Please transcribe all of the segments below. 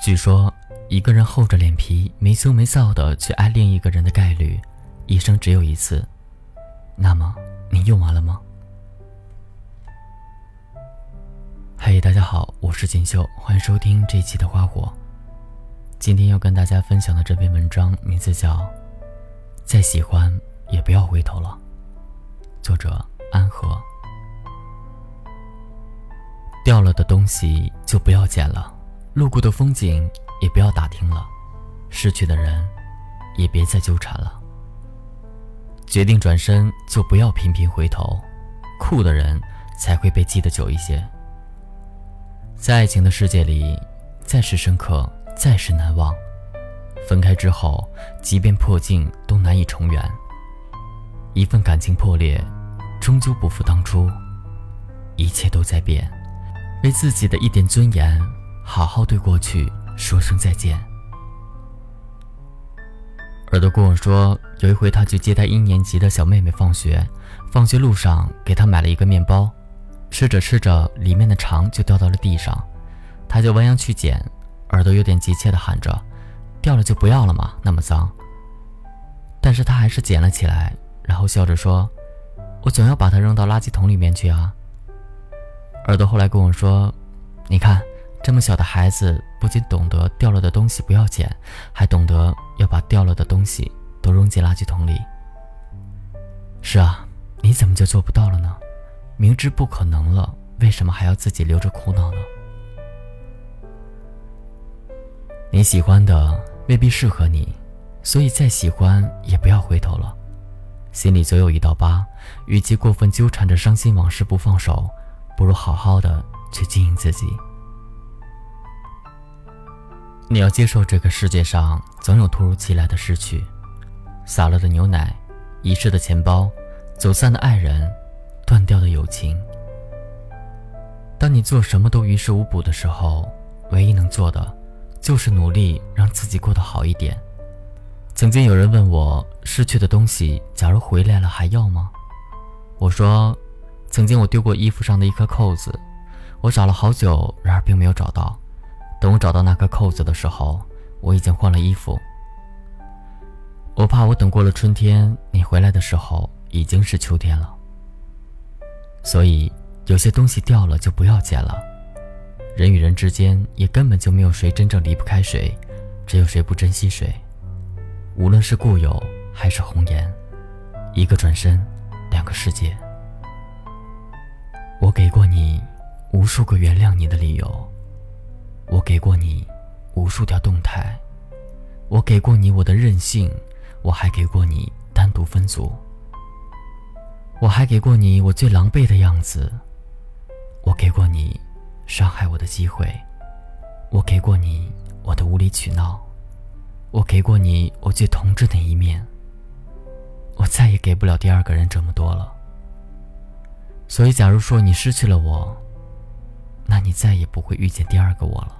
据说，一个人厚着脸皮、没羞没臊的去爱另一个人的概率，一生只有一次。那么，你用完了吗？嘿，大家好，我是锦绣，欢迎收听这一期的花火。今天要跟大家分享的这篇文章名字叫《再喜欢也不要回头了》，作者安和。掉了的东西就不要捡了。路过的风景也不要打听了，失去的人也别再纠缠了。决定转身就不要频频回头，酷的人才会被记得久一些。在爱情的世界里，再是深刻，再是难忘，分开之后，即便破镜都难以重圆。一份感情破裂，终究不复当初，一切都在变，为自己的一点尊严。好好对过去说声再见。耳朵跟我说，有一回他去接他一年级的小妹妹放学，放学路上给她买了一个面包，吃着吃着，里面的肠就掉到了地上，他就弯腰去捡，耳朵有点急切地喊着：“掉了就不要了嘛，那么脏。”但是他还是捡了起来，然后笑着说：“我总要把它扔到垃圾桶里面去啊。”耳朵后来跟我说：“你看。”这么小的孩子，不仅懂得掉了的东西不要捡，还懂得要把掉了的东西都扔进垃圾桶里。是啊，你怎么就做不到了呢？明知不可能了，为什么还要自己留着苦恼呢？你喜欢的未必适合你，所以再喜欢也不要回头了。心里总有一道疤，与其过分纠缠着伤心往事不放手，不如好好的去经营自己。你要接受这个世界上总有突如其来的失去，洒了的牛奶，遗失的钱包，走散的爱人，断掉的友情。当你做什么都于事无补的时候，唯一能做的，就是努力让自己过得好一点。曾经有人问我，失去的东西，假如回来了还要吗？我说，曾经我丢过衣服上的一颗扣子，我找了好久，然而并没有找到。等我找到那颗扣子的时候，我已经换了衣服。我怕我等过了春天，你回来的时候已经是秋天了。所以有些东西掉了就不要捡了。人与人之间也根本就没有谁真正离不开谁，只有谁不珍惜谁。无论是故友还是红颜，一个转身，两个世界。我给过你无数个原谅你的理由。我给过你无数条动态，我给过你我的任性，我还给过你单独分组，我还给过你我最狼狈的样子，我给过你伤害我的机会，我给过你我的无理取闹，我给过你我最同志的一面，我再也给不了第二个人这么多了。所以，假如说你失去了我，那你再也不会遇见第二个我了。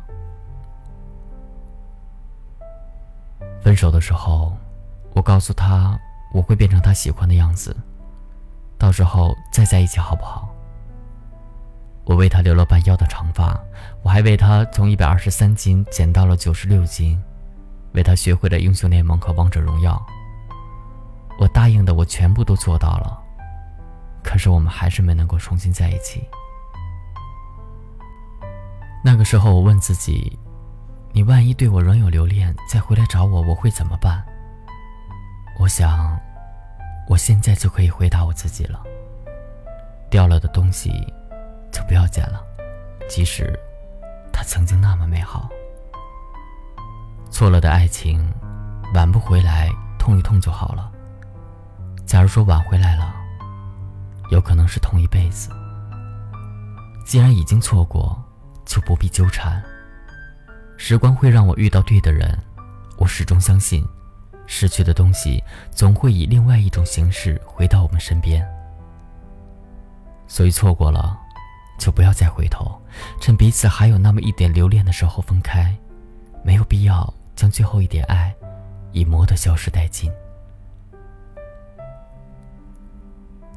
分手的时候，我告诉他我会变成他喜欢的样子，到时候再在一起好不好？我为他留了半腰的长发，我还为他从一百二十三斤减到了九十六斤，为他学会了英雄联盟和王者荣耀。我答应的我全部都做到了，可是我们还是没能够重新在一起。那个时候，我问自己。你万一对我仍有留恋，再回来找我，我会怎么办？我想，我现在就可以回答我自己了。掉了的东西，就不要捡了，即使它曾经那么美好。错了的爱情，挽不回来，痛一痛就好了。假如说挽回来了，有可能是痛一辈子。既然已经错过，就不必纠缠。时光会让我遇到对的人，我始终相信，失去的东西总会以另外一种形式回到我们身边。所以错过了，就不要再回头，趁彼此还有那么一点留恋的时候分开，没有必要将最后一点爱以磨得消失殆尽。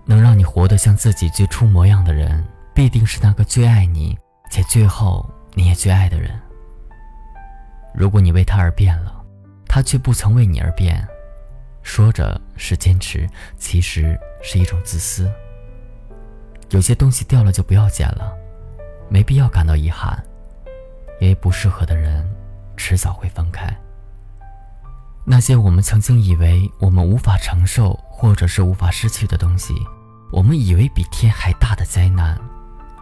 能让你活得像自己最初模样的人，必定是那个最爱你且最后你也最爱的人。如果你为他而变了，他却不曾为你而变，说着是坚持，其实是一种自私。有些东西掉了就不要捡了，没必要感到遗憾，因为不适合的人，迟早会分开。那些我们曾经以为我们无法承受或者是无法失去的东西，我们以为比天还大的灾难，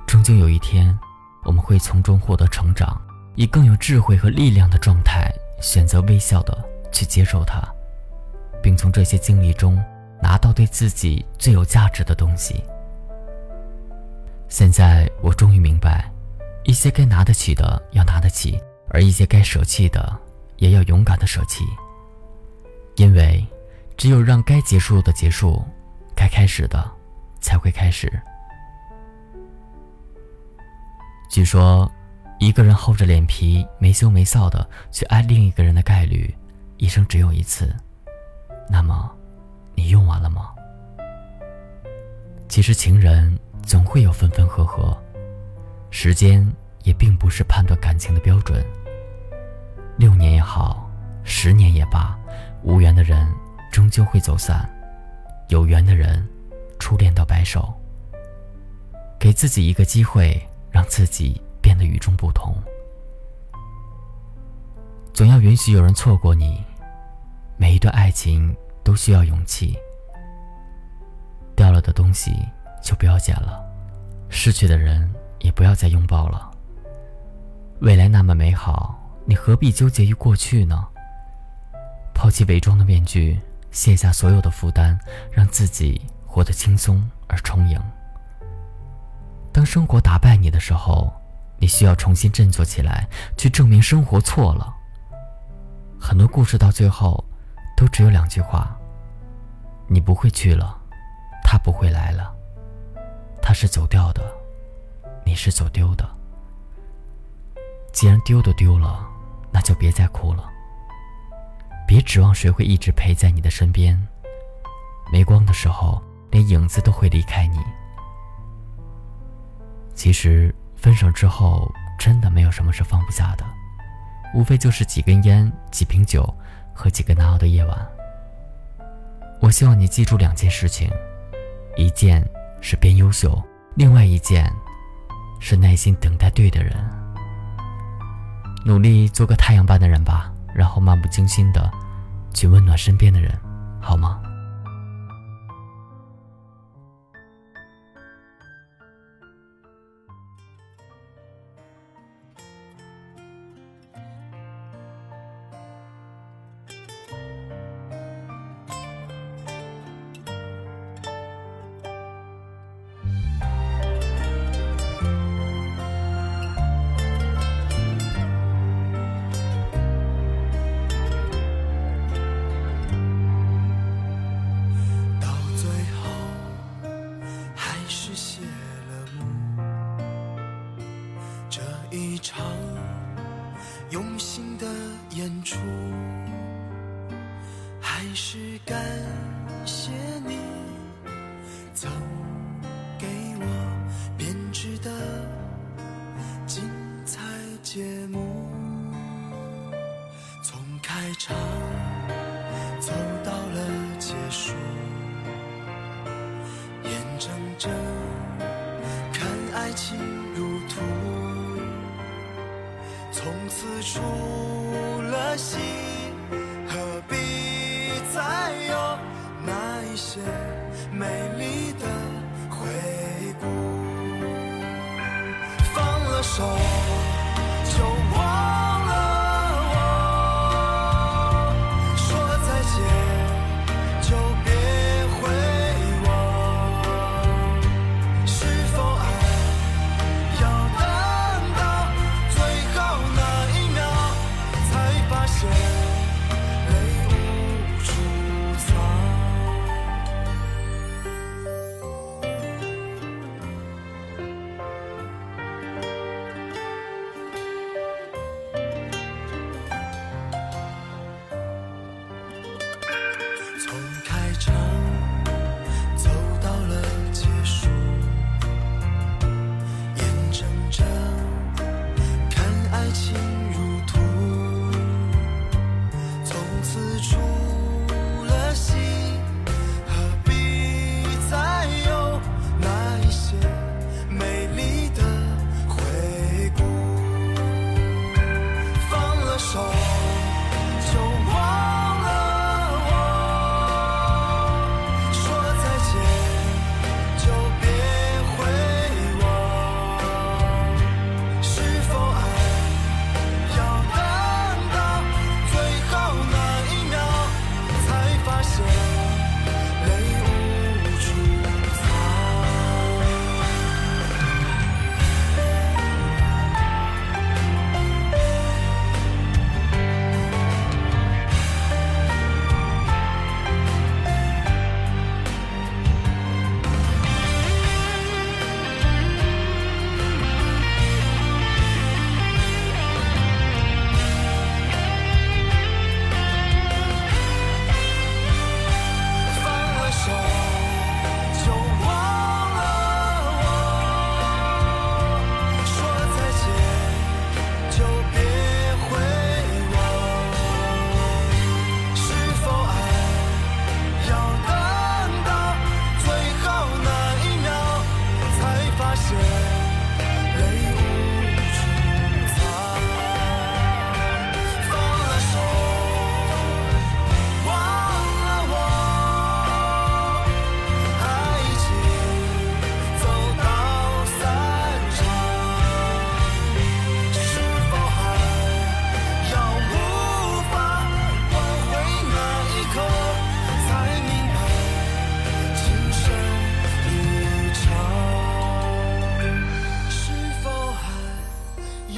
终究有一天，我们会从中获得成长，以更有智慧和力量的状态，选择微笑的去接受它，并从这些经历中拿到对自己最有价值的东西。现在我终于明白，一些该拿得起的要拿得起，而一些该舍弃的也要勇敢的舍弃。因为，只有让该结束的结束，该开始的才会开始。据说，一个人厚着脸皮、没羞没臊的去爱另一个人的概率，一生只有一次。那么，你用完了吗？其实，情人总会有分分合合，时间也并不是判断感情的标准。六年也好，十年也罢。无缘的人终究会走散，有缘的人，初恋到白首。给自己一个机会，让自己变得与众不同。总要允许有人错过你。每一段爱情都需要勇气。掉了的东西就不要捡了，失去的人也不要再拥抱了。未来那么美好，你何必纠结于过去呢？抛弃伪装的面具，卸下所有的负担，让自己活得轻松而充盈。当生活打败你的时候，你需要重新振作起来，去证明生活错了。很多故事到最后，都只有两句话：你不会去了，他不会来了，他是走掉的，你是走丢的。既然丢都丢了，那就别再哭了。别指望谁会一直陪在你的身边。没光的时候，连影子都会离开你。其实分手之后，真的没有什么是放不下的，无非就是几根烟、几瓶酒和几个难熬的夜晚。我希望你记住两件事情：一件是变优秀，另外一件是耐心等待对的人。努力做个太阳般的人吧。然后漫不经心的去温暖身边的人，好吗？场用心的演出，还是感谢你曾给我编织的精彩节目，从开场走到了结束，眼睁睁此出了心，何必再有那一些美丽的回顾？放了手。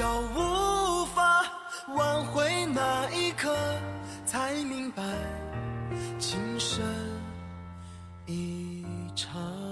到无法挽回那一刻，才明白情深一场。